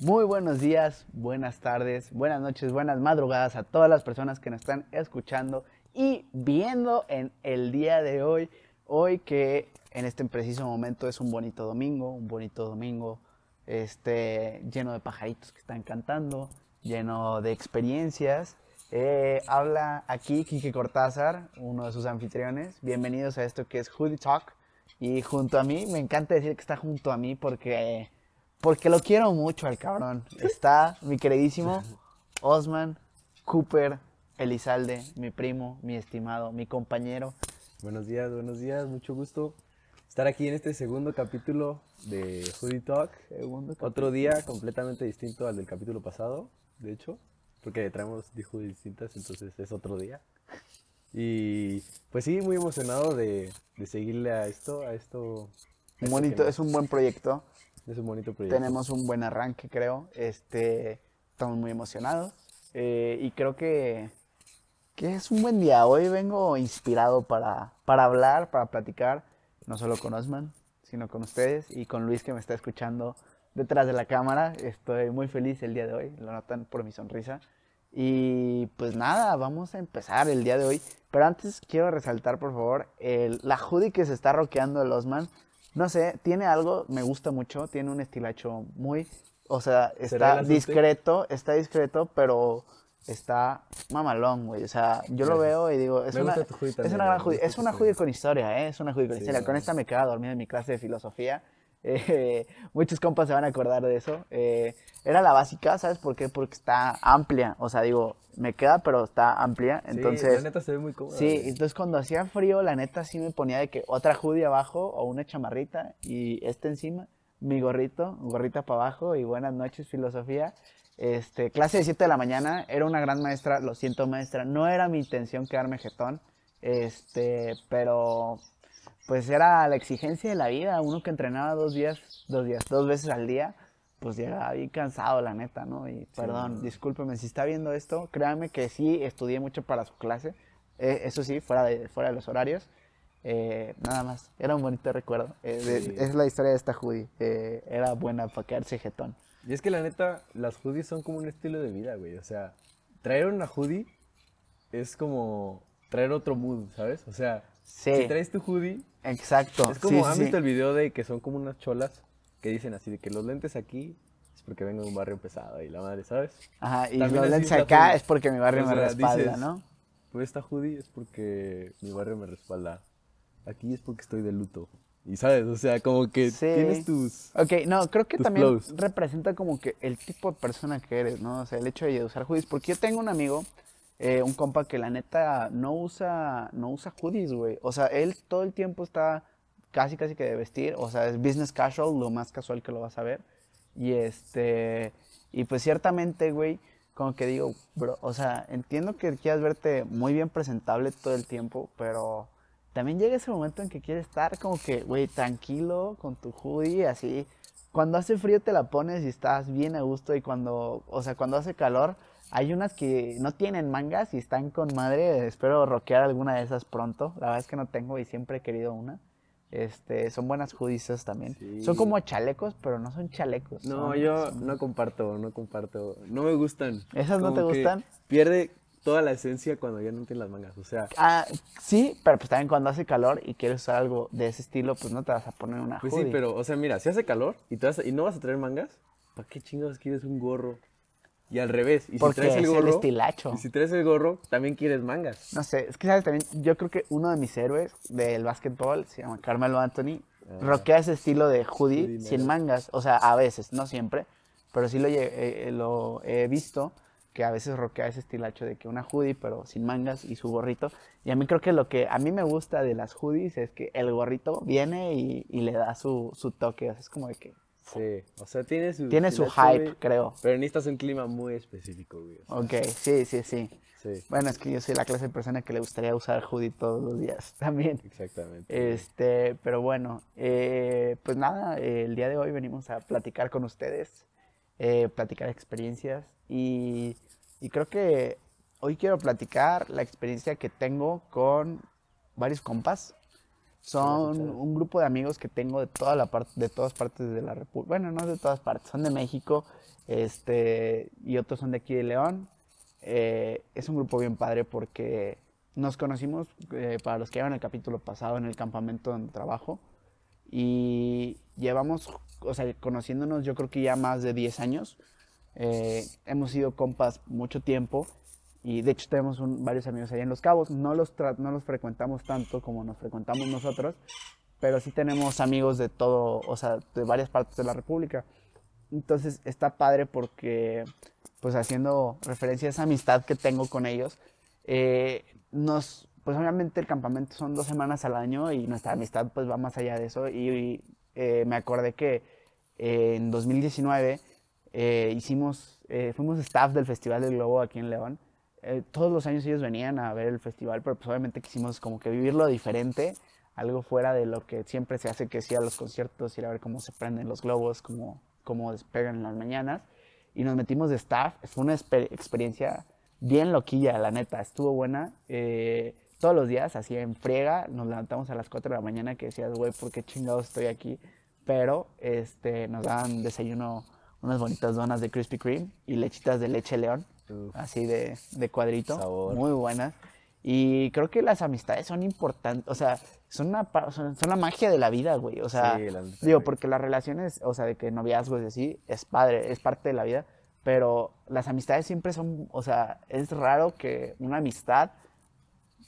Muy buenos días, buenas tardes, buenas noches, buenas madrugadas a todas las personas que nos están escuchando y viendo en el día de hoy. Hoy que en este preciso momento es un bonito domingo, un bonito domingo este, lleno de pajaritos que están cantando, lleno de experiencias. Eh, habla aquí Kike Cortázar, uno de sus anfitriones. Bienvenidos a esto que es Hoodie Talk. Y junto a mí, me encanta decir que está junto a mí porque porque lo quiero mucho al cabrón. Está mi queridísimo Osman Cooper Elizalde, mi primo, mi estimado, mi compañero. Buenos días, buenos días, mucho gusto estar aquí en este segundo capítulo de Hoodie Talk. Segundo Otro día completamente distinto al del capítulo pasado, de hecho, porque traemos hoodies distintas, entonces es otro día. Y pues sí, muy emocionado de, de seguirle a esto, a esto. bonito, es un buen proyecto. Es un bonito proyecto. Tenemos un buen arranque, creo. Este, estamos muy emocionados. Eh, y creo que, que es un buen día. Hoy vengo inspirado para, para hablar, para platicar, no solo con Osman, sino con ustedes y con Luis que me está escuchando detrás de la cámara. Estoy muy feliz el día de hoy, lo notan por mi sonrisa. Y pues nada, vamos a empezar el día de hoy. Pero antes quiero resaltar, por favor, el, la hoodie que se está roqueando el Osman no sé, tiene algo, me gusta mucho, tiene un estilacho muy, o sea, está discreto, está discreto, pero está mamalón, güey. O sea, yo lo veo y digo, es una, es una gran judía, es una judía con historia, ¿eh? Es una judía con historia. Con esta me quedaba dormido en mi clase de filosofía. Eh, muchos compas se van a acordar de eso. Eh, era la básica, ¿sabes por qué? Porque está amplia. O sea, digo, me queda, pero está amplia. Entonces, sí, la neta se ve muy cómoda. Sí, entonces cuando hacía frío, la neta sí me ponía de que otra hoodie abajo o una chamarrita y este encima, mi gorrito, gorrita para abajo y buenas noches, filosofía. Este, clase de 7 de la mañana, era una gran maestra, lo siento maestra, no era mi intención quedarme jetón, este, pero pues era la exigencia de la vida, uno que entrenaba dos días, dos días, dos veces al día, pues llegaba bien cansado, la neta, ¿no? Y perdón, discúlpeme, si está viendo esto, créanme que sí estudié mucho para su clase, eh, eso sí, fuera de, fuera de los horarios, eh, nada más, era un bonito recuerdo, eh, es la historia de esta hoodie, era buena para quedarse jetón. Y es que la neta, las hoodies son como un estilo de vida, güey, o sea, traer una hoodie es como traer otro mood, ¿sabes? O sea, si traes tu hoodie. Exacto. Es como, ¿han visto el video de que son como unas cholas que dicen así de que los lentes aquí es porque vengo de un barrio pesado y la madre, ¿sabes? Ajá, y los lentes acá es porque mi barrio me respalda, ¿no? Pues esta hoodie es porque mi barrio me respalda. Aquí es porque estoy de luto. Y sabes, o sea, como que tienes tus. Ok, no, creo que también representa como que el tipo de persona que eres, ¿no? O sea, el hecho de usar hoodies. Porque yo tengo un amigo eh, un compa que la neta no usa, no usa hoodies, güey. O sea, él todo el tiempo está casi, casi que de vestir. O sea, es business casual, lo más casual que lo vas a ver. Y este, y pues ciertamente, güey, como que digo, bro, o sea, entiendo que quieras verte muy bien presentable todo el tiempo, pero también llega ese momento en que quieres estar como que, güey, tranquilo con tu hoodie, así. Cuando hace frío te la pones y estás bien a gusto y cuando, o sea, cuando hace calor, hay unas que no tienen mangas y están con madre. Espero rockear alguna de esas pronto. La verdad es que no tengo y siempre he querido una. Este, son buenas judicias también. Son como chalecos, pero no son chalecos. No, yo no comparto, no comparto. No me gustan. ¿Esas no te gustan? Pierde toda la esencia cuando ya no tiene las mangas, o sea. Ah, sí, pero pues también cuando hace calor y quieres usar algo de ese estilo, pues no te vas a poner una Pues sí, pero, o sea, mira, si hace calor y, te vas y no vas a traer mangas, ¿para qué chingados quieres un gorro? Y al revés. Y si traes el gorro. estilacho. Y si traes el gorro, también quieres mangas. No sé, es que sabes también, yo creo que uno de mis héroes del básquetbol se llama Carmelo Anthony. Ah. roquea ese estilo de hoodie, sin mangas. O sea, a veces, no siempre. Pero sí lo, eh, lo he visto que a veces roquea ese estilacho de que una hoodie, pero sin mangas y su gorrito. Y a mí creo que lo que a mí me gusta de las hoodies es que el gorrito viene y, y le da su, su toque. O sea, es como de que Sí, o sea, tiene su... Tiene su hype, creo. Pero necesitas un clima muy específico, güey. ok, sí, sí, sí, Bueno, es que yo soy la clase de persona que le gustaría usar hoodie todos los días también. Exactamente. Este, pero bueno, eh, pues nada, el día de hoy venimos a platicar con ustedes, eh, platicar experiencias y, y creo que hoy quiero platicar la experiencia que tengo con varios compas Son un grupo de amigos que tengo de toda la parte, de todas partes de la República. Bueno, no de todas partes, son de México, este, y otros son de aquí de León. Eh, es un grupo bien padre porque nos conocimos, eh, para los que llevan el capítulo pasado, en el campamento donde trabajo. Y llevamos, o sea, conociéndonos yo creo que ya más de 10 años. Eh, hemos sido compas mucho tiempo y de hecho tenemos varios amigos allá en Los Cabos. No los, no los frecuentamos tanto como nos frecuentamos nosotros, pero sí tenemos amigos de todo, o sea, de varias partes de la República. Entonces está padre porque, pues haciendo referencia a esa amistad que tengo con ellos, eh, nos, pues obviamente el campamento son dos semanas al año y nuestra amistad pues va más allá de eso. Y, eh, me acordé que eh, en 2019 hicimos, fuimos staff del Festival del Globo aquí en León eh, todos los años ellos venían a ver el festival, pero pues obviamente quisimos como que vivirlo diferente, algo fuera de lo que siempre se hace, que sí a los conciertos, ir a ver cómo se prenden los globos, cómo, cómo despegan en las mañanas. Y nos metimos de staff, fue una experiencia bien loquilla, la neta, estuvo buena. Eh, todos los días, así en friega, nos levantamos a las 4 de la mañana que decías, güey, ¿por qué chingados estoy aquí? Pero este, nos daban desayuno, unas bonitas donas de Krispy Kreme y lechitas de leche león así de, de cuadrito, muy buenas. Y creo que las amistades son importantes, o sea, son, una, son, la magia de la vida, güey. O sea, digo, porque las relaciones, o sea, de que noviazgos y así, es padre, es parte de la vida, pero las amistades siempre son, o sea, es raro que una amistad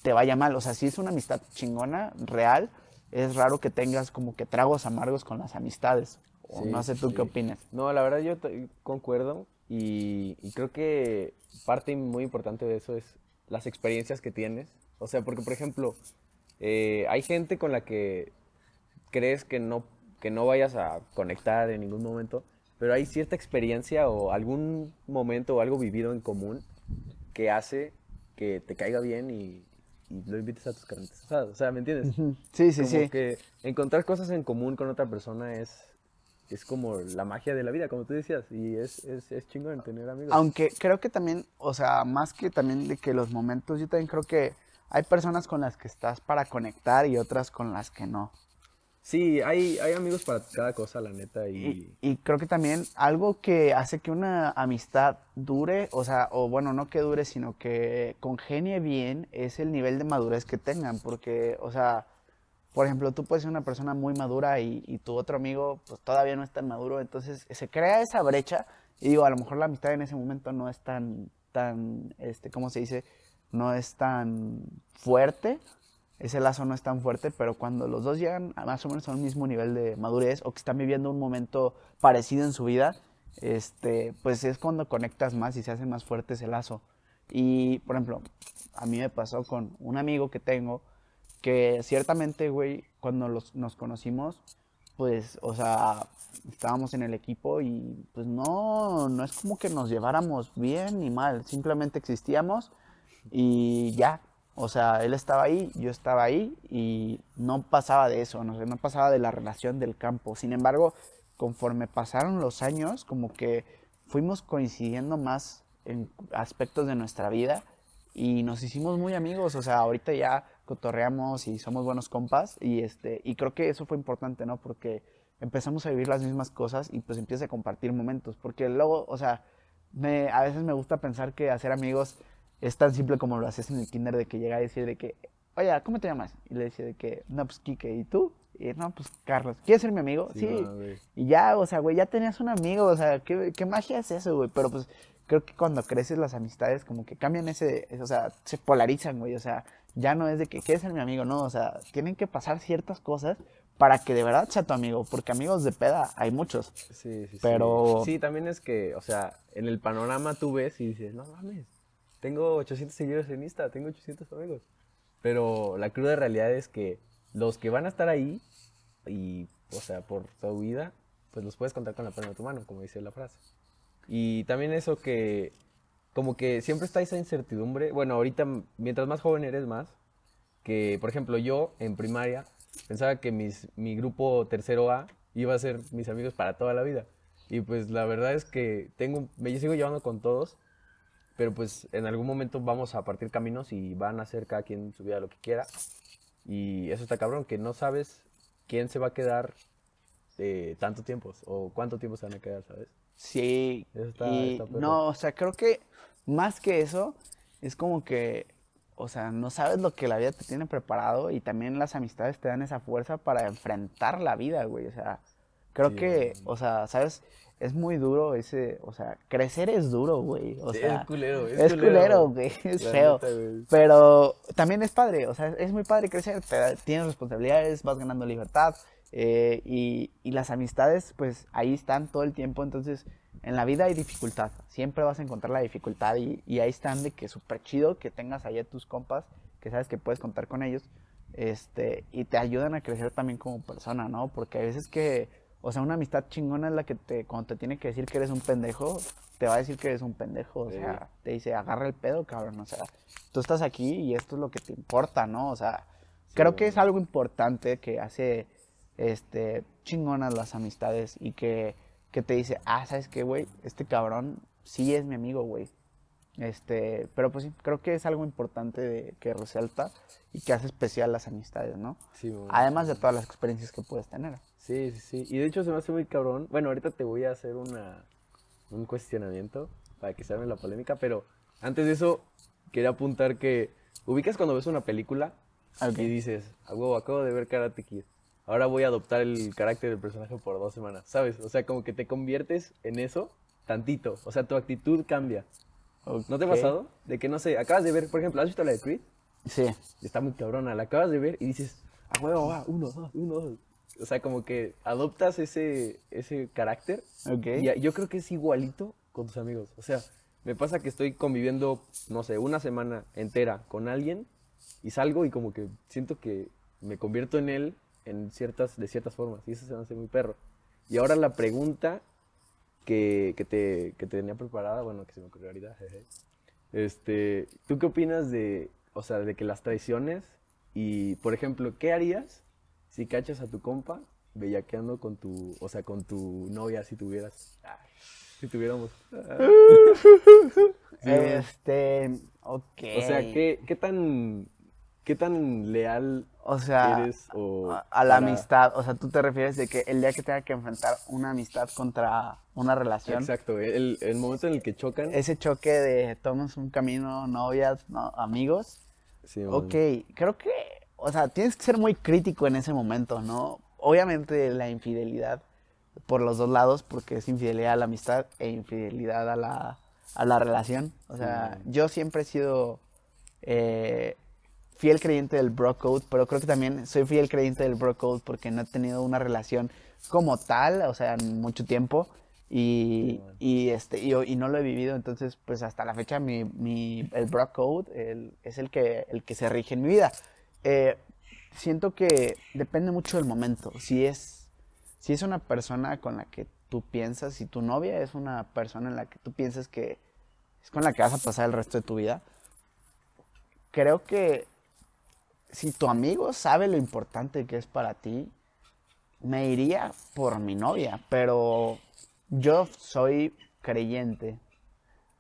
te vaya mal. O sea, si es una amistad chingona, real, es raro que tengas como que tragos amargos con las amistades. O no sé tú qué opinas. No, la verdad yo concuerdo y, creo que parte muy importante de eso es las experiencias que tienes. O sea, porque por ejemplo, eh, hay gente con la que crees que no, que no vayas a conectar en ningún momento, pero hay cierta experiencia o algún momento o algo vivido en común que hace que te caiga bien y, lo invites a tus carnitas. O sea, ¿me entiendes? Sí, sí, sí. que encontrar cosas en común con otra persona es es como la magia de la vida, como tú decías, y es, es, es chingón tener amigos. Aunque creo que también, o sea, más que también de que los momentos, yo también creo que hay personas con las que estás para conectar y otras con las que no. Sí, hay, hay amigos para cada cosa, la neta. Y... y... creo que también algo que hace que una amistad dure, o sea, o bueno, no que dure, sino que congenie bien, es el nivel de madurez que tengan. Porque, o sea, por ejemplo, tú puedes ser una persona muy madura y, tu otro amigo pues todavía no es tan maduro, entonces se crea esa brecha y digo, a lo mejor la amistad en ese momento no es tan, tan, este, ¿cómo se dice? No es tan fuerte, ese lazo no es tan fuerte, pero cuando los dos llegan a más o menos a un mismo nivel de madurez o que están viviendo un momento parecido en su vida, este, pues es cuando conectas más y se hace más fuerte ese lazo. Y, por ejemplo, a mí me pasó con un amigo que tengo, que ciertamente, güey, cuando los, nos conocimos, pues, o sea, estábamos en el equipo y pues no, no es como que nos lleváramos bien ni mal, simplemente existíamos y ya. O sea, él estaba ahí, yo estaba ahí y no pasaba de eso, no, no pasaba de la relación del campo. Sin embargo, conforme pasaron los años, como que fuimos coincidiendo más en aspectos de nuestra vida y nos hicimos muy amigos. O sea, ahorita ya cotorreamos y somos buenos compas y este y creo que eso fue importante, ¿no? Porque empezamos a vivir las mismas cosas y pues empieza a compartir momentos, porque luego, o sea, me, a veces me gusta pensar que hacer amigos es tan simple como lo haces en el kinder de que llega a decir de que, oye, ¿cómo te llamas? Y le dice de que, no, pues Kike, ¿y tú? Y no, pues Carlos, ¿quieres ser mi amigo? Sí. y ya, o sea, güey, ya tenías un amigo, o sea, ¿qué, qué magia es eso, güey? Pero pues creo que cuando creces las amistades como que cambian ese, o sea, se polarizan, güey, o sea, ya no es de que quieres ser mi amigo, no, o sea, tienen que pasar ciertas cosas para que de verdad sea tu amigo, porque amigos de peda hay muchos. Sí, sí, pero... Sí. también es que, o sea, en el panorama tú ves y dices, no mames, tengo 800 seguidores en Insta, tengo 800 amigos. Pero la cruda realidad es que los que van a estar ahí, y, o sea, por tu vida, pues los puedes contar con la palma de tu mano, como dice la frase. Y también eso que como que siempre está esa incertidumbre. Bueno, ahorita, mientras más joven eres más, que por ejemplo yo en primaria pensaba que mis, mi grupo tercero A iba a ser mis amigos para toda la vida. Y pues la verdad es que tengo, me sigo llevando con todos, pero pues en algún momento vamos a partir caminos y van a hacer cada quien su vida lo que quiera. Y eso está cabrón, que no sabes quién se va a quedar eh, tanto tiempo o cuánto tiempo se van a quedar, ¿sabes? Sí. Eso está- y está no, o sea, creo que más que eso, es como que, o sea, no sabes lo que la vida te tiene preparado y también las amistades te dan esa fuerza para enfrentar la vida, güey. O sea, creo Sí, que, o sea, ¿sabes? Es muy duro ese, o sea, crecer es duro, güey. O Sí, sea, es culero, es, es culero, güey, es La feo. neta, güey. Pero también es padre, o sea, es muy padre crecer, te tienes responsabilidades, vas ganando libertad eh, y, y las amistades pues ahí están todo el tiempo, entonces en la vida hay dificultad, siempre vas a encontrar la dificultad y, y ahí están de que súper chido que tengas ahí a tus compas, que sabes que puedes contar con ellos este, y te ayudan a crecer también como persona, ¿no? Porque hay veces que, o sea, una amistad chingona es la que te, cuando te tiene que decir que eres un pendejo, te va a decir que eres un pendejo, o Sí. sea, te dice, agarra el pedo, cabrón, o sea, tú estás aquí y esto es lo que te importa, ¿no? O sea, creo que es algo importante que hace, este, chingonas las amistades y que, que te dice, ah, ¿sabes qué, güey? Este cabrón sí es mi amigo, güey. Este, pero pues sí, creo que es algo importante de- que resalta y que hace especial las amistades, ¿no? Sí, güey. Además de todas las experiencias que puedes tener. Sí, sí, sí. Y de hecho se me hace muy cabrón. Bueno, ahorita te voy a hacer una, un cuestionamiento para que se arme la polémica, pero antes de eso quería apuntar que ubicas cuando ves una película Ok. y dices, a huevo, acabo de ver Karate Kid. Ahora voy a adoptar el carácter del personaje por dos semanas, ¿sabes? O sea, como que te conviertes en eso tantito. O sea, tu actitud cambia. ¿No te ha pasado? De que, no sé, acabas de ver, por ejemplo, ¿has visto la de Creed? Sí. Está muy cabrona, la acabas de ver y dices, a huevo, va, uno, dos, uno, dos. O sea, como que adoptas ese, ese carácter. Ok. Y yo creo que es igualito con tus amigos. O sea, me pasa que estoy conviviendo, no sé, una semana entera con alguien y salgo y como que siento que me convierto en él en ciertas, de ciertas formas. Y eso se me hace muy perro. Y ahora la pregunta que, que te, que te tenía preparada, bueno, que se me ocurrió ahorita, jeje. Este, ¿tú qué opinas de, o sea, de que las traiciones y, por ejemplo, qué harías si cachas a tu compa bellaqueando con tu, o sea, con tu novia si tuvieras, ah, si tuviéramos. Sí, este, ok. o sea, ¿qué, qué tan, qué tan leal O sea, eres o a, a la para- amistad, o sea, tú te refieres de que el día que tenga que enfrentar una amistad contra una relación, Exacto, el, el momento en el que chocan. ese choque de tomas un camino, novias, no, amigos, Sí, man. ok, creo que, o sea, tienes que ser muy crítico en ese momento, ¿no? Obviamente la infidelidad por los dos lados, porque es infidelidad a la amistad e infidelidad a la, a la relación. O sea, Sí. yo siempre he sido eh, fiel creyente del bro code, pero creo que también soy fiel creyente del bro code porque no he tenido una relación como tal, o sea, en mucho tiempo. Y, Sí, man. y, este, y, y no lo he vivido, entonces pues hasta la fecha mi, mi, el bro code el- es el que, el que se rige en mi vida. Eh, siento que depende mucho del momento. Si es, si es una persona con la que tú piensas, si tu novia es una persona en la que tú piensas que es con la que vas a pasar el resto de tu vida, creo que si tu amigo sabe lo importante que es para ti, me iría por mi novia, pero yo soy creyente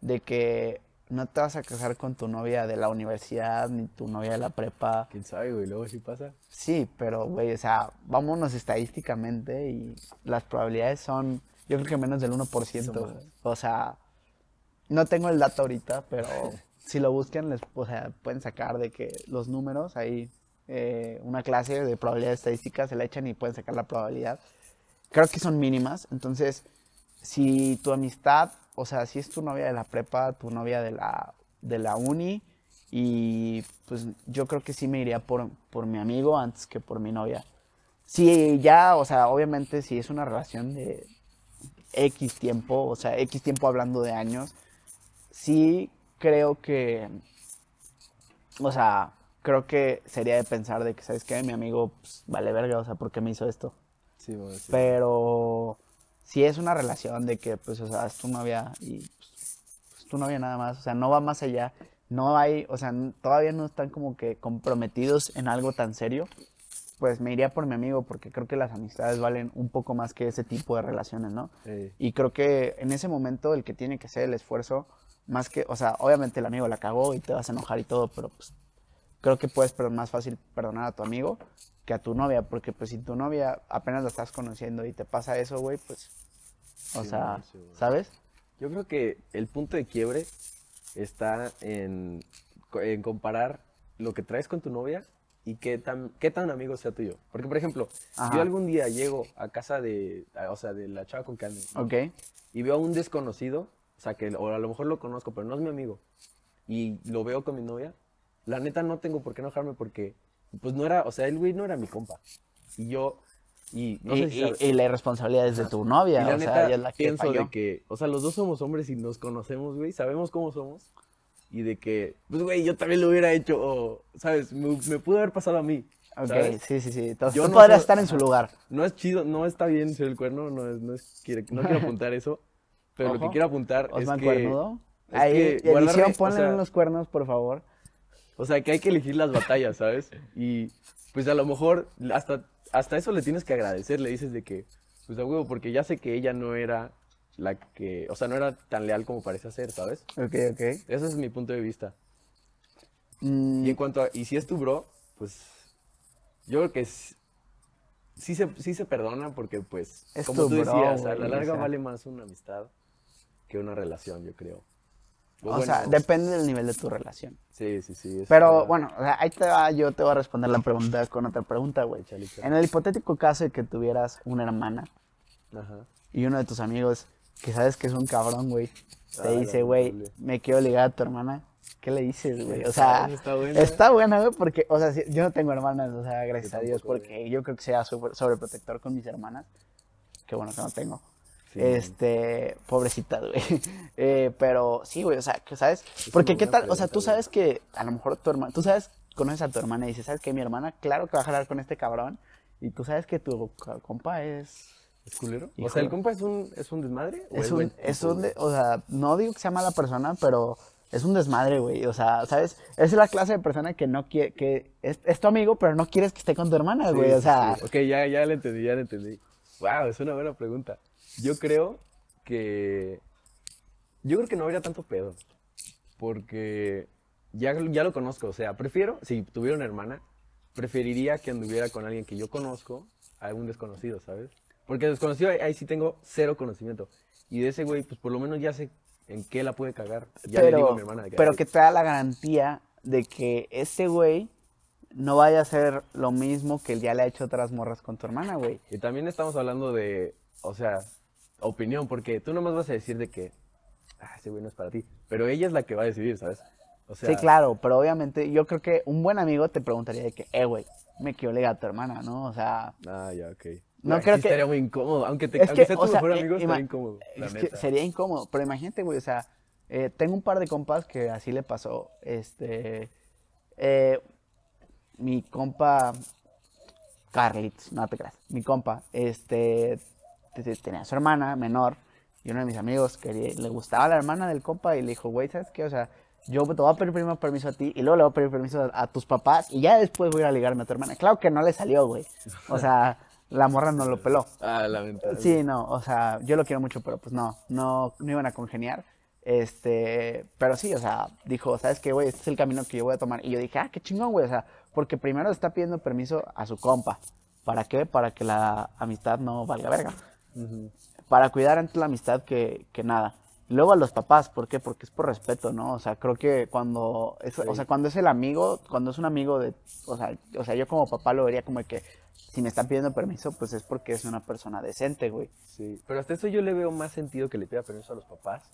de que no te vas a casar con tu novia de la universidad ni tu novia de la prepa. ¿Quién sabe, güey? Luego sí pasa. Sí, pero, güey, o sea, vámonos estadísticamente y las probabilidades son, yo creo que menos del 1%. Son güey. bajas. O sea, no tengo el dato ahorita, pero si lo buscan, les, o sea, pueden sacar de que los números, ahí eh, una clase de probabilidades estadísticas se la echan y pueden sacar la probabilidad. Creo que son mínimas, entonces, si tu amistad, o sea, si es tu novia de la prepa, tu novia de la, de la uni, y pues yo creo que sí me iría por, por mi amigo antes que por mi novia. Si ya, o sea, obviamente si es una relación de X tiempo, o sea, X tiempo hablando de años, sí creo que, o sea, creo que sería de pensar de que, ¿sabes qué? Mi amigo, pues, vale verga, o sea, ¿por qué me hizo esto? Sí, man, sí. Pero si es una relación de que, pues, o sea, es tu novia y pues, es tu novia nada más, o sea, no va más allá, no hay, o sea, todavía no están como que comprometidos en algo tan serio, pues me iría por mi amigo porque creo que las amistades valen un poco más que ese tipo de relaciones, ¿no? Ey, Y creo que en ese momento el que tiene que hacer el esfuerzo, más que, o sea, obviamente el amigo la cagó y te vas a enojar y todo, pero pues creo que puedes pero más fácil perdonar a tu amigo que a tu novia, porque pues si tu novia apenas la estás conociendo y te pasa eso, güey, pues, o Sí, sea, sí, güey. ¿sabes? Yo creo que el punto de quiebre está en, en comparar lo que traes con tu novia y qué tan, qué tan amigo sea tuyo. Porque, por ejemplo, Ajá. yo algún día llego a casa de, o sea, de la chava con que ando, ¿no? Y veo a un desconocido, o sea, que o a lo mejor lo conozco, pero no es mi amigo, y lo veo con mi novia, la neta no tengo por qué enojarme porque, pues no era, o sea, el güey no era mi compa. Y yo, y no y, sé si y- y la responsabilidad es de tu novia, o neta, sea, ella es la que pienso falló. de que, o sea, los dos somos hombres y nos conocemos, güey, sabemos cómo somos. Y de que, pues, güey, yo también lo hubiera hecho, o, ¿sabes? Me, me pudo haber pasado a mí. Ok, ¿sabes? sí, sí, sí. Entonces Yo tú no podrías estar en su lugar. No es chido, no está bien ser el cuerno, no, es, no, es, no quiero apuntar eso. Pero lo que quiero apuntar Osman es que... Cuernudo. es Ahí, que edición, guardarme, o ponle sea, unos cuernos, por favor. O sea, que hay que elegir las batallas, ¿sabes? Y pues a lo mejor hasta, hasta eso le tienes que agradecer, le dices de que, pues a huevo, porque ya sé que ella no era la que, o sea, no era tan leal como parece ser, ¿sabes? Ok, ok. Ese es mi punto de vista. Mm, Y en cuanto a, y si es tu bro, pues yo creo que es- sí se, sí se perdona porque pues, Es como tú bro, decías, a la o larga sea. vale más una amistad que una relación, yo creo. O o sea, bueno, depende del nivel de tu relación. Sí, sí, sí. Pero bueno, o sea, ahí te va, yo te voy a responder la pregunta con otra pregunta, güey. En el hipotético caso de que tuvieras una hermana Ajá. y uno de tus amigos que sabes que es un cabrón, güey, te Ah, dice, güey, me quiero ligar a tu hermana, ¿qué le dices, güey? O sea, está buena. está buena, güey, porque, o sea, si- yo no tengo hermanas, o sea, gracias a Dios, porque yo creo que sea sobre- sobreprotector con mis hermanas. Qué bueno que no tengo. Sí. Este, pobrecitas, güey. Eh, pero sí, güey, o sea, que sabes, Es porque qué tal, o sea, tú sabes que a lo mejor tu hermana, tú sabes, conoces a tu hermana y dices, ¿sabes qué? Mi hermana, claro que va a jalar con este cabrón. Y tú sabes que tu co- compa es. ¿Es culero? O sea, ¿el compa es un, es un desmadre? ¿o Es buen un, es tipo, un, de- o sea, no digo que sea mala persona, pero es un desmadre, güey. O sea, ¿sabes? Es la clase de persona que no quiere, que es, es tu amigo, pero no quieres que esté con tu hermana, Sí, güey. O sea, sí. Ok, ya, ya le entendí, ya le entendí. Wow, es una buena pregunta. Yo creo que... Yo creo que no habría tanto pedo. Porque ya, ya lo conozco. O sea, prefiero, si tuviera una hermana, preferiría que anduviera con alguien que yo conozco a un desconocido, ¿sabes? Porque desconocido ahí, ahí sí tengo cero conocimiento. Y de ese güey, pues por lo menos ya sé en qué la puede cagar. Ya le digo a mi hermana que, pero "Ay, que te da la garantía de que ese güey no vaya a hacer lo mismo que él ya le ha hecho otras morras con tu hermana, güey. Y también estamos hablando de, o sea, opinión, porque tú nomás vas a decir de que, ah, ese güey no es para ti. Pero ella es la que va a decidir, ¿sabes? O sea, sí, claro, pero obviamente yo creo que un buen amigo te preguntaría de que, eh, güey, me quiero ligar a tu hermana, ¿no? O sea, Ah, ya, ok. No Ay, creo sí que- Estaría muy incómodo, aunque, te, aunque que, sea tu o sea, mejor amigo, estaría incómodo, la es que neta. sería incómodo, pero imagínate, güey, o sea, eh, tengo un par de compas que así le pasó, este, eh, mi compa, Carlitos, no te creas, mi compa, este, te- te- tenía a su hermana menor, y uno de mis amigos le gustaba la hermana del compa, y le dijo, güey, ¿sabes qué? O sea, yo te voy a pedir primero permiso a ti, y luego le voy a pedir permiso a, a tus papás, y ya después voy a ligarme a tu hermana. Claro que no le salió, güey, o sea, la morra no lo peló. Ah, lamentable. Sí, no, o sea, yo lo quiero mucho, pero pues no, no, no iban a congeniar. Este, pero sí, o sea, dijo, ¿sabes qué, güey? Este es el camino que yo voy a tomar. Y yo dije, ah, qué chingón, güey, o sea, porque primero está pidiendo permiso a su compa. ¿Para qué? Para que la amistad no valga verga. Para cuidar antes la amistad que, que nada. Luego a los papás, ¿por qué? Porque es por respeto, ¿no? O sea, creo que cuando es, o sea, cuando es el amigo, cuando es un amigo de, o sea, o sea, yo como papá lo vería como que si me están pidiendo permiso, pues es porque es una persona decente, güey. Sí, pero hasta eso yo le veo más sentido que le pida permiso a los papás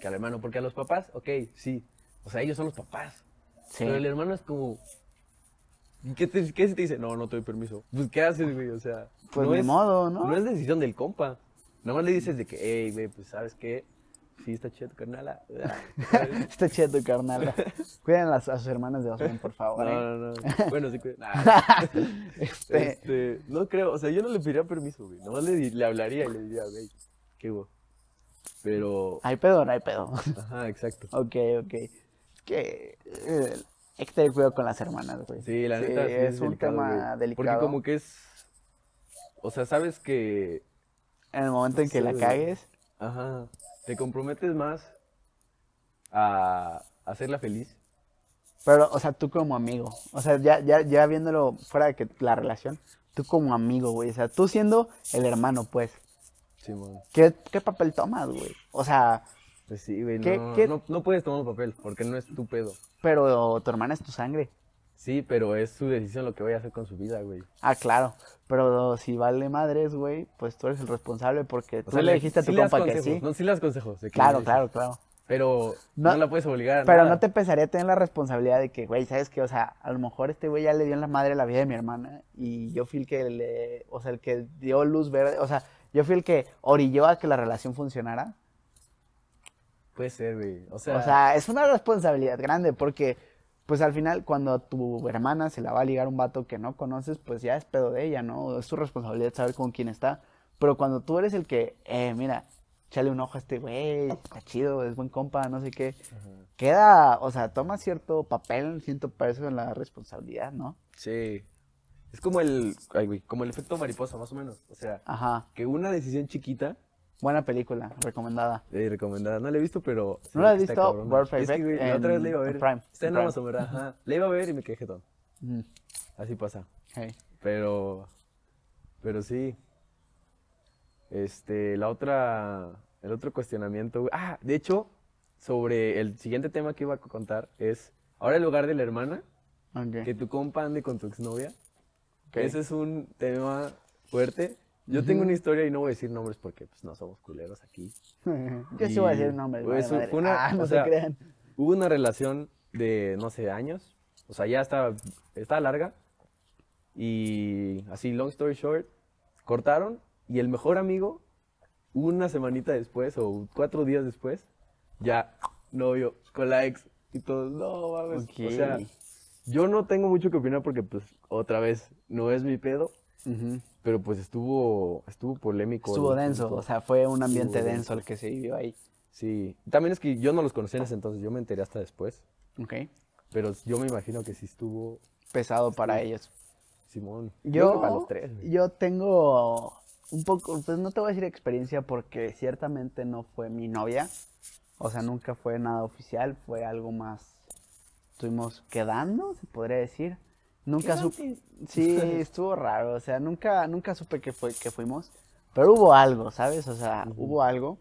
que al hermano, porque a los papás, ok, sí, o sea, ellos son los papás, Sí. pero el hermano es como, ¿y ¿qué, te, qué si te dice? No, no te doy permiso. Pues, ¿qué haces, güey? O sea, Pues no ni es, modo, ¿no? no es decisión del compa. Nada más le dices de que, hey, güey, pues, ¿sabes qué? Sí, está chido tu carnala. Está chido tu carnal. Cuiden a, sus hermanas de Osman, por favor. No, ¿eh? no, no. Bueno, sí, cuida. Nah. Este, Este, no creo, o sea, yo no le pediría permiso, güey. Nomás le, le hablaría y le diría, güey, qué hubo. Pero, ¿Hay pedo no hay pedo? ajá, exacto. ok, ok. Es que eh, hay que tener cuidado con las hermanas, güey. Sí, la neta, sí es, un delicado, tema güey. delicado. Porque como que es, o sea, sabes que, En el momento en que Sí, la cagues, ajá, te comprometes más a hacerla feliz Pero, o sea, tú como amigo, o sea, ya, ya, ya viéndolo fuera de que la relación, tú como amigo, güey, o sea, tú siendo el hermano, pues, Simón. ¿qué, qué papel tomas, güey? O sea, Pues sí, güey, ¿Qué- no, qué- no, no puedes tomar papel porque no es tu pedo. pero tu hermana es tu sangre. Sí, pero es su decisión lo que vaya a hacer con su vida, güey. Ah, claro, pero si vale madres, güey, pues tú eres el responsable porque tú sea, le dijiste a tu sí le das compa que consejos, sí. No, sí le das consejos. de que Claro, le- claro, claro. Pero No- no, la puedes obligar a Pero nada. no te pesaría tener la responsabilidad de que, güey, ¿sabes qué? O sea, a lo mejor este güey ya le dio en la madre la vida de mi hermana y yo fui el que le, o sea, el que dio luz verde, o sea, yo fui el que orilló a que la relación funcionara. Puede ser, güey. O sea, O sea, es una responsabilidad grande porque, pues al final, cuando tu hermana se la va a ligar un vato que no conoces, pues ya es pedo de ella, ¿no? Es tu responsabilidad saber con quién está. Pero cuando tú eres el que, eh, mira, échale un ojo a este güey, está chido, es buen compa, no sé qué. Queda, o sea, toma cierto papel, cierto peso en la responsabilidad, ¿no? sí. Es como el, ay, güey, como el efecto mariposa, más o menos. O sea, Ajá. que una decisión chiquita, Buena película, recomendada. eh, recomendada, no la he visto, pero... sí, ¿No la has está visto? cabrona. Word Es que, Perfect güey, la otra vez la iba a en ver. Prime, Está en en. Amazon, ¿verdad? Ajá. La iba a ver y me quedé jetón. Ujú. Así pasa. Hey. Pero, pero sí. Este, la otra, el otro cuestionamiento. Ah, de hecho, sobre el siguiente tema que iba a contar es, ahora en lugar de la hermana, Ok. que tu compa ande con tu exnovia. Ok. Ese es un tema fuerte. Yo tengo una historia y no voy a decir nombres porque pues no somos culeros aquí. Yo sí voy a decir nombres. Pues, madre. una- ah, no o se sea, crean. Hubo una relación de, no sé, años. O sea, ya estaba, estaba larga. Y así, long story short, cortaron. Y el mejor amigo, una semanita después o cuatro días después, ya novio con la ex. Y todos, no mames. O sea, yo no tengo mucho que opinar porque, pues, otra vez, no es mi pedo. Ujú. Pero pues estuvo, estuvo polémico. Estuvo denso, o sea, fue un ambiente Estuvo denso el que se vivió ahí. Sí. También es que yo no los conocí en ese entonces, yo me enteré hasta después. Ok. Pero yo me imagino que sí estuvo Pesado para ellos. Simón. Yo, para los tres. yo tengo un poco, pues no te voy a decir experiencia porque ciertamente no fue mi novia. O sea, nunca fue nada oficial, fue algo más. Estuvimos quedando, se podría decir. Nunca supe. Sí, estuvo raro. O sea, nunca, nunca supe que fue que fuimos. Pero hubo algo, ¿sabes? O sea, hubo algo.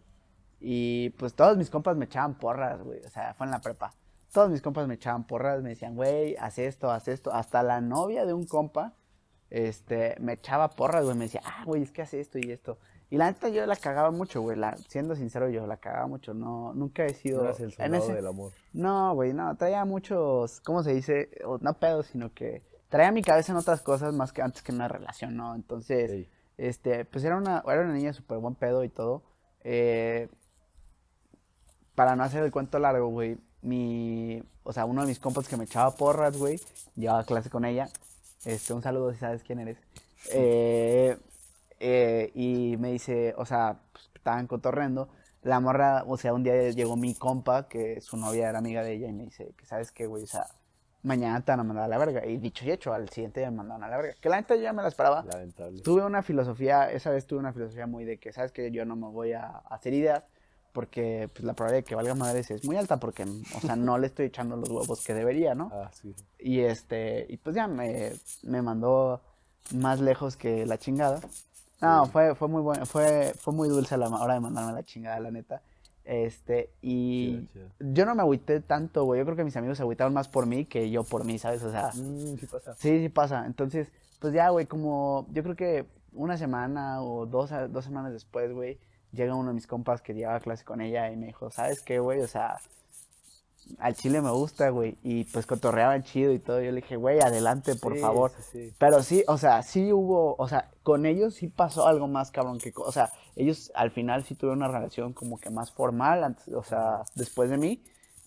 Y pues todos mis compas me echaban porras, güey. O sea, fue en la prepa. Todos mis compas me echaban porras, me decían, güey, haz esto, haz esto. Hasta la novia de un compa, este, me echaba porras, güey. Me decía, ah, güey, es que hace esto y esto. Y la neta yo la cagaba mucho, güey. La, siendo sincero, yo la cagaba mucho. No, nunca he sido. No eres el en soldado ese- del amor. no, güey, no, traía muchos, ¿cómo se dice? No pedos, sino que traía mi cabeza en otras cosas más que antes que una relación, ¿no? Entonces, este, pues era una, era una niña súper buen pedo y todo. Eh, para no hacer el cuento largo, güey, mi, o sea, uno de mis compas que me echaba porras, güey, llevaba clase con ella. Este, un saludo si sabes quién eres. Eh, eh, y me dice, o sea, pues, estaban cotorreando. La morra, o sea, un día llegó mi compa, que su novia era amiga de ella, y me dice, que sabes qué, güey, o sea, mañana te van a mandar a la verga. Y dicho y hecho, al siguiente día me mandaron a la verga. Que la neta yo ya me la esperaba. Lamentable. Tuve una filosofía, esa vez tuve una filosofía muy de que, sabes que yo no me voy a hacer ideas, porque pues, la probabilidad de que valga madres es muy alta, porque, o sea, no le estoy echando los huevos que debería, ¿no? Ah, sí. Y este, y pues ya me, me mandó más lejos que la chingada. No, Sí. fue, fue muy fue, fue muy dulce a la hora de mandarme la chingada, la neta. Este, y Chido, yo no me agüité tanto, güey. Yo creo que mis amigos se agüitaron más por mí que yo por mí, ¿sabes? O sea, Mm, sí pasa. sí, sí pasa. Entonces, pues ya, güey, como yo creo que una semana o dos, dos semanas después, güey, llega uno de mis compas que llevaba clase con ella y me dijo, ¿sabes qué, güey? O sea, al chile me gusta, güey. Y pues cotorreaban chido y todo. Yo le dije, güey, adelante, por Sí, favor. sí, sí. Pero sí, o sea, sí hubo, o sea, con ellos sí pasó algo más cabrón que, o sea, ellos al final sí tuvieron una relación como que más formal, antes, o sea, después de mí.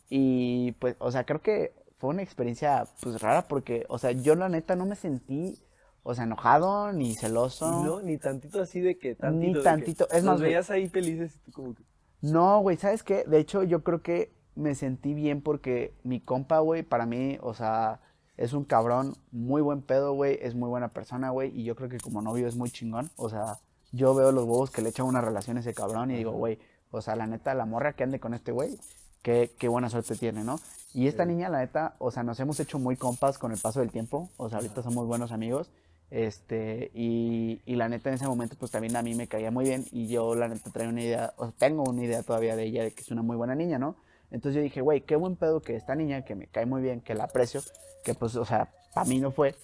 Y pues, o sea, creo que fue una experiencia pues rara porque, o sea, yo la neta no me sentí, o sea, enojado ni celoso. No, ni tantito así de que tantito. que tantito, es los más, güey. veías ahí felices y tú como que... No, güey, ¿sabes qué? De hecho, yo creo que me sentí bien porque mi compa, güey, para mí, o sea, es un cabrón, muy buen pedo, güey, es muy buena persona, güey, y yo creo que como novio es muy chingón, o sea, yo veo los huevos que le echan una relación a ese cabrón y digo, güey, o sea, la neta, la morra que ande con este güey, qué, qué buena suerte tiene, ¿no? Y esta Sí. niña, la neta, o sea, nos hemos hecho muy compas con el paso del tiempo, o sea, ahorita somos buenos amigos, este, y, y la neta en ese momento, pues también a mí me caía muy bien, y yo la neta traía una idea, o tengo una idea todavía de ella de que es una muy buena niña, ¿no? Entonces yo dije, güey, qué buen pedo que esta niña, que me cae muy bien, que la aprecio, que pues, o sea, para mí no fue,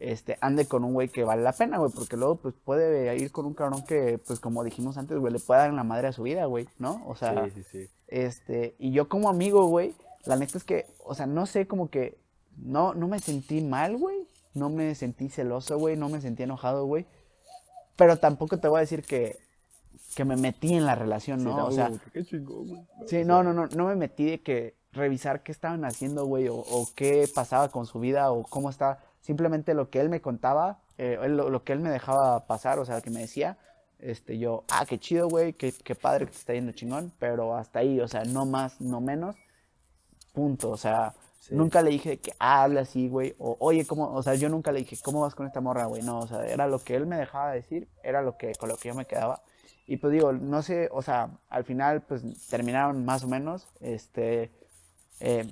este, ande con un güey que vale la pena, güey, porque luego, pues, puede ir con un cabrón que, pues, como dijimos antes, güey, le puede dar en la madre a su vida, güey, ¿no? O sea, sí, sí, sí. este, y yo como amigo, güey, la neta es que, o sea, no sé, como que no, no me sentí mal, güey. No me sentí celoso, güey. No me sentí enojado, güey. Pero tampoco te voy a decir que, que me metí en la relación, Sí, ¿no? o sea, qué chingón, güey. sí, no, no, no, no me metí de que revisar qué estaban haciendo, güey, o, o qué pasaba con su vida, o cómo estaba. Simplemente lo que él me contaba, eh, lo, lo que él me dejaba pasar, o sea, que me decía, este, yo, ah, qué chido, güey, qué, qué padre que te está yendo chingón, pero hasta ahí, o sea, no más, no menos, punto, o sea, Sí. nunca le dije que ah, habla así, güey, o oye, ¿cómo? O sea, yo nunca le dije, ¿cómo vas con esta morra, güey? No, o sea, era lo que él me dejaba decir, era lo que, con lo que yo me quedaba. Y pues digo, no sé, o sea, al final, pues terminaron más o menos, este, eh,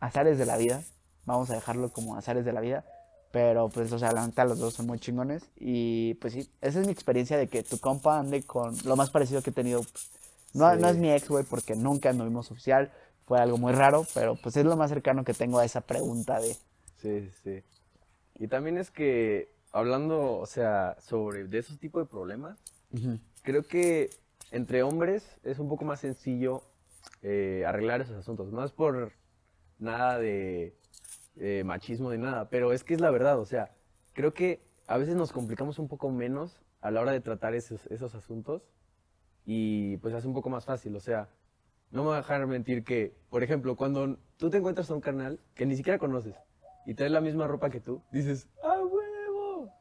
azares de la vida, vamos a dejarlo como azares de la vida, pero pues, o sea, la neta, los dos son muy chingones, y pues sí, esa es mi experiencia de que tu compa ande con lo más parecido que he tenido, pues, no, no es mi ex, güey, porque nunca anduvimos oficial, fue algo muy raro, pero pues es lo más cercano que tengo a esa pregunta de... Sí, sí. Y también es que, hablando, o sea, sobre de esos tipos de problemas, creo que entre hombres es un poco más sencillo eh, arreglar esos asuntos. No es por nada de eh, machismo ni nada, pero es que es la verdad. O sea, creo que a veces nos complicamos un poco menos a la hora de tratar esos, esos asuntos y pues es un poco más fácil. O sea, no me voy a dejar mentir que, por ejemplo, cuando tú te encuentras a un carnal que ni siquiera conoces y trae la misma ropa que tú, dices, ¡ah, huevo!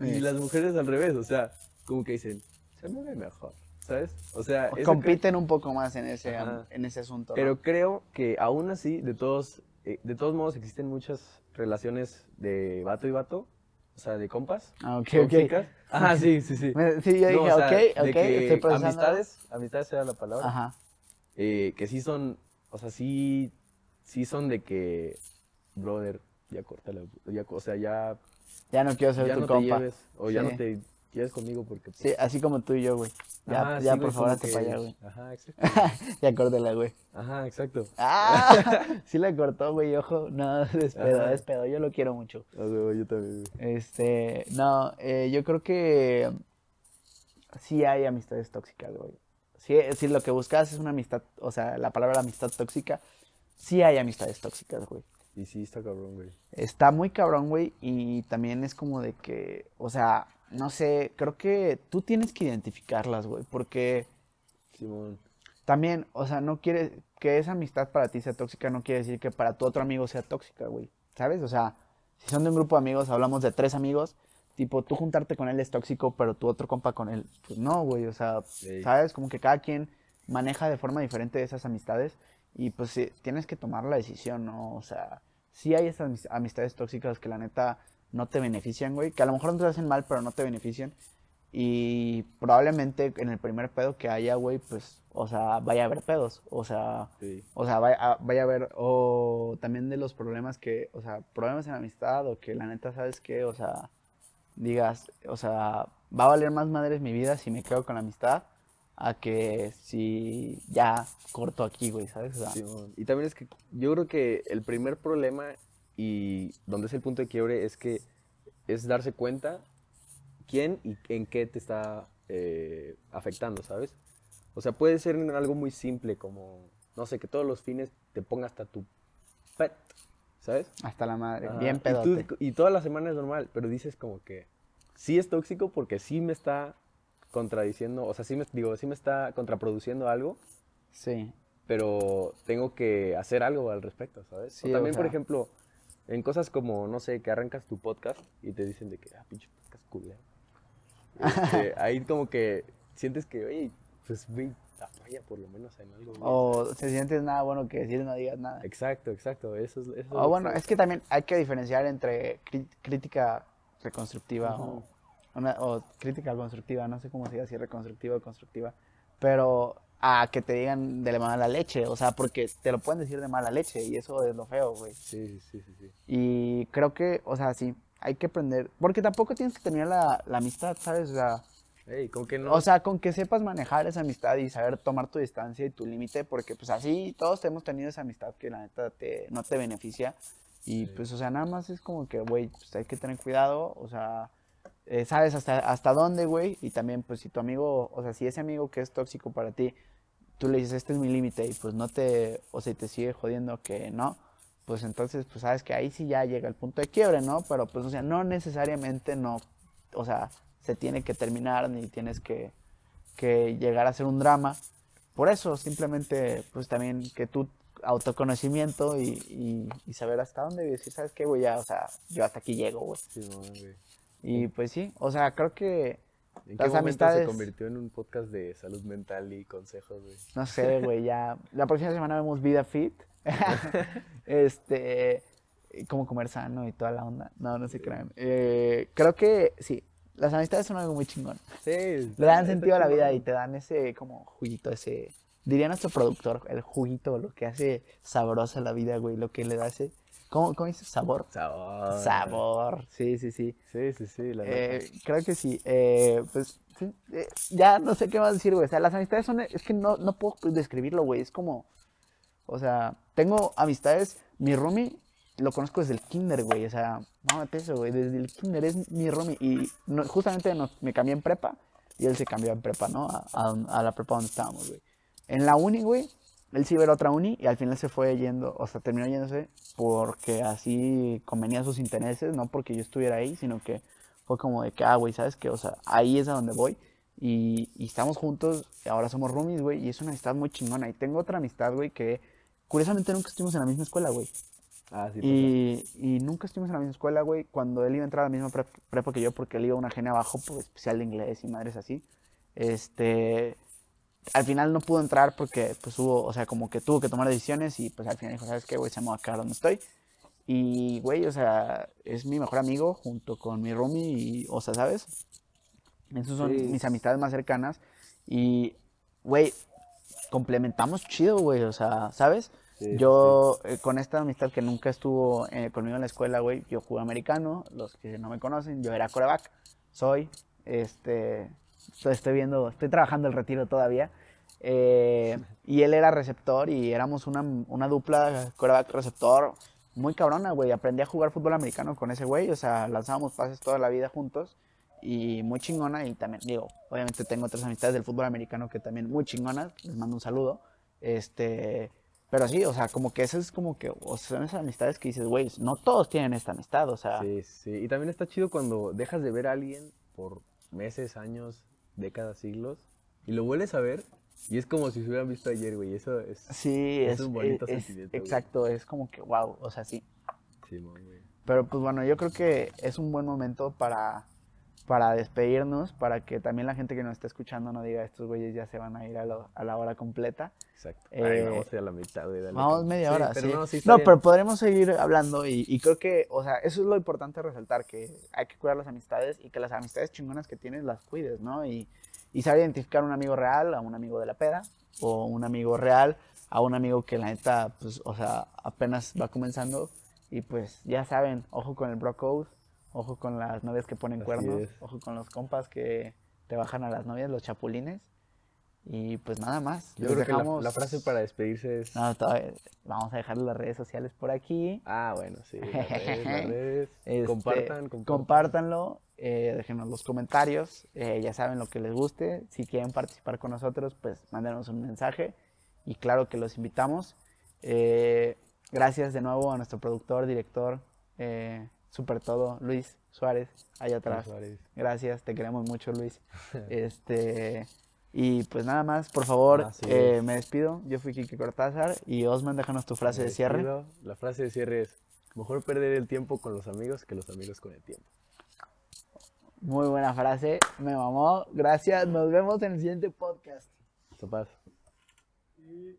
Y Sí. las mujeres al revés, o sea, como que dicen, se me ve mejor, ¿sabes? O sea, eso Compiten un poco más en ese, Ajá. en ese asunto. ¿no? pero creo que aún así, de todos, eh, de todos modos, existen muchas relaciones de vato y vato, o sea, de compas. Ah, ok, ok. tóxicas. Ajá, sí, sí, sí. Me- Sí, yo No, dije, o sea, ok, ok, estoy procesando. amistades, amistades era la palabra, Ajá. Eh, que sí son, o sea, sí, sí son de que, brother, ya córtala, ya, o sea, ya, Ya no quiero ser ya tu no compa. te lleves, o ya no te lleves conmigo porque... pues, Sí, así como tú y yo, güey. Ya, ya sí, por favor, hazte que- para allá, güey. Ajá, exacto. Ya córtela, güey. Ajá, exacto. ¡Ah! sí le cortó, güey, ojo. No, es pedo, Ajá. es pedo. Yo lo quiero mucho. Yo también, güey. Este, no, eh, yo creo que sí hay amistades tóxicas, güey. Sí, si lo que buscas es una amistad, o sea, la palabra amistad tóxica, sí hay amistades tóxicas, güey. Y sí, está cabrón, güey. Está muy cabrón, güey, y también es como de que, o sea, no sé, creo que tú tienes que identificarlas, güey, porque Simón. también, o sea, no quiere que esa amistad para ti sea tóxica, no quiere decir que para tu otro amigo sea tóxica, güey, ¿sabes? O sea, si son de un grupo de amigos, hablamos de tres amigos, tipo, tú juntarte con él es tóxico, pero tu otro compa con él, pues no, güey, o sea, Sí. ¿sabes? Como que cada quien maneja de forma diferente esas amistades y pues sí, tienes que tomar la decisión, ¿no? O sea, sí hay esas amis- amistades tóxicas que la neta no te benefician, güey, que a lo mejor no te hacen mal, pero no te benefician. Y probablemente en el primer pedo que haya, güey, pues, o sea, vaya a haber pedos. O sea, Sí. o sea, vaya, a- vaya a haber, o también de los problemas que, o sea, problemas en amistad, o que la neta, ¿sabes qué? O sea, digas, o sea, va a valer más madres mi vida si me quedo con la amistad a que si ya corto aquí, güey, ¿sabes? O. Y también es que yo creo que el primer problema y donde es el punto de quiebre es que es darse cuenta quién y en qué te está eh, afectando, ¿sabes? O sea, puede ser en algo muy simple como, no sé, que todos los fines te ponga hasta tu pet, ¿sabes? hasta la madre, Ajá. bien Y tú- pedote. Y, toda la semana es normal, pero dices como que sí es tóxico porque sí me está contradiciendo, o sea, sí me, digo, sí me está contraproduciendo algo, Sí, pero tengo que hacer algo al respecto, ¿sabes? Sí, o o también, por ejemplo, en cosas como, no sé, que arrancas tu podcast y te dicen de que, ah, pinche podcast culero. Este, ahí como que sientes que, oye, pues, güey, apoya por lo menos en algo. o se sientes nada bueno que decir, no digas nada. Exacto, exacto, eso es... Eso es O bueno, que- es que también hay que diferenciar entre crítica reconstructiva o, Ujú. una- o crítica constructiva, no sé cómo se dice, si reconstructiva o constructiva, pero a que te digan de mala leche, o sea, porque te lo pueden decir de mala leche y eso es lo feo, güey. Sí, sí, sí, sí. Y creo que, o sea, sí, hay que aprender, porque tampoco tienes que tener la, la amistad, ¿sabes? O sea, Ey, ¿con que no? o sea, con que sepas manejar esa amistad y saber tomar tu distancia y tu límite, porque pues así todos hemos tenido esa amistad que la neta te, no te beneficia. Y Sí. pues, o sea, nada más es como que, güey, pues hay que tener cuidado, o sea, eh, sabes hasta, hasta dónde, güey. Y también, pues si tu amigo, o sea, si ese amigo que es tóxico para ti, tú le dices, este es mi límite y pues no te, o sea, te sigue jodiendo que no, pues entonces, pues sabes que ahí sí ya llega el punto de quiebre, ¿no? Pero pues, o sea, no necesariamente no, o sea, se tiene que terminar ni tienes que, que llegar a ser un drama. Por eso, simplemente, pues también que tú, autoconocimiento y, y, y saber hasta dónde y decir, ¿sabes qué, güey? Ya, o sea, yo hasta aquí llego, güey. Sí, güey. Y pues sí, o sea, creo que, ¿En Las qué amistades- se convirtió en un podcast de salud mental y consejos, güey? no sé, güey, ya, la próxima semana vemos Vida Fit. este, cómo comer sano y toda la onda. No, no se crean. Eh, creo que sí, las amistades son algo muy chingón. Sí. Le dan sentido a la vida y te dan ese como juguito, ese, diría nuestro productor, el juguito, lo que hace sabrosa la vida, güey, lo que le da ese, ¿cómo, cómo dices? Sabor. Sabor. Sabor, sí, sí, sí. Sí, sí, sí, la. Eh, creo que sí. Eh, pues sí, eh, ya no sé qué más decir, güey. O sea, las amistades son. Es que no, no puedo describirlo, güey. Es como. O sea, tengo amistades. Mi roomie lo conozco desde el kinder, güey. O sea, mámate eso, güey. Desde el kinder es mi roomie. Y no- justamente nos- me cambié en prepa. Y él se cambió en prepa, ¿no? A, a- a la prepa donde estábamos, güey. En la uni, güey. Él sí iba a otra uni y al final se fue yendo, o sea, terminó yéndose porque así convenía sus intereses, no porque yo estuviera ahí, sino que fue como de que, ah, güey, ¿sabes qué? O sea, ahí es a donde voy y, y estamos juntos, ahora somos roomies, güey, y es una amistad muy chingona. Y tengo otra amistad, güey, que curiosamente nunca estuvimos en la misma escuela, güey. Ah, sí. Y, y nunca estuvimos en la misma escuela, güey, cuando él iba a entrar a la misma prep- prepa que yo, porque él iba a una genia abajo, por especial de inglés y madres así. Este, al final no pudo entrar porque, pues, hubo, o sea, como que tuvo que tomar decisiones y, pues, al final dijo, ¿sabes qué, güey? Se me va a quedar donde estoy. Y, güey, o sea, es mi mejor amigo junto con mi roomie y, o sea, ¿sabes? Esos son Sí. mis amistades más cercanas y, güey, complementamos chido, güey, o sea, ¿sabes? Sí, sí, Yo, eh, con esta amistad que nunca estuvo eh, conmigo en la escuela, güey, yo jugué americano, los que no me conocen, yo era coreback, soy, este, estoy, estoy viendo, estoy trabajando el retiro todavía, eh, y él era receptor y éramos una, una dupla coreback receptor muy cabrona, güey, aprendí a jugar fútbol americano con ese güey, o sea, lanzábamos pases toda la vida juntos, y muy chingona, y también, digo, obviamente tengo otras amistades del fútbol americano que también muy chingonas, les mando un saludo, este... Pero sí, o sea, como que eso es como que, o sea, son esas amistades que dices, güey, no todos tienen esta amistad, o sea, Sí, sí. Y también está chido cuando dejas de ver a alguien por meses, años, décadas, siglos, y lo vuelves a ver, y es como si se hubieran visto ayer, güey. Eso es. sí, es es, un bonito es- es- sentimiento, güey. exacto, es como que, wow, o sea, sí. Sí, güey. Pero pues bueno, yo creo que es un buen momento para, para despedirnos, para que también la gente que nos está escuchando no diga, estos güeyes ya se van a ir a, lo- a la hora completa. Exacto. Eh, Ay, vamos a ir a la mitad, güey. dale. Vamos media Sí, hora, pero sí. no, sí No, pero podremos seguir hablando y, y creo que, o sea, eso es lo importante resaltar, que hay que cuidar las amistades y que las amistades chingonas que tienes las cuides, ¿no? Y, y saber identificar un amigo real a un amigo de la peda o un amigo real a un amigo que la neta, pues, o sea, apenas va comenzando y pues ya saben, ojo con el bro code, ojo con las novias que ponen Así cuernos, es. ojo con los compas que te bajan a las novias, los chapulines. Y pues nada más. Yo creo que la, dejamos- la frase para despedirse es. no, todavía- vamos a dejar las redes sociales por aquí. Ah, bueno, sí. Las redes, las redes. Este, compartan, compartan. Compártanlo, eh, déjenos los comentarios, eh, ya saben lo que les guste. Si quieren participar con nosotros, pues mándenos un mensaje y claro que los invitamos. Eh, gracias de nuevo a nuestro productor, director, eh, super todo, Luis Suárez, allá atrás. Suárez. Gracias, te queremos mucho, Luis. Este, y pues nada más, por favor, eh, me despido. Yo fui Kike Cortázar y Osman, déjanos tu frase Me de cierre. despido. La frase de cierre es: Mejor perder el tiempo con los amigos que los amigos con el tiempo. Muy buena frase, me mamó. Gracias, nos vemos en el siguiente podcast. Sopas. Y-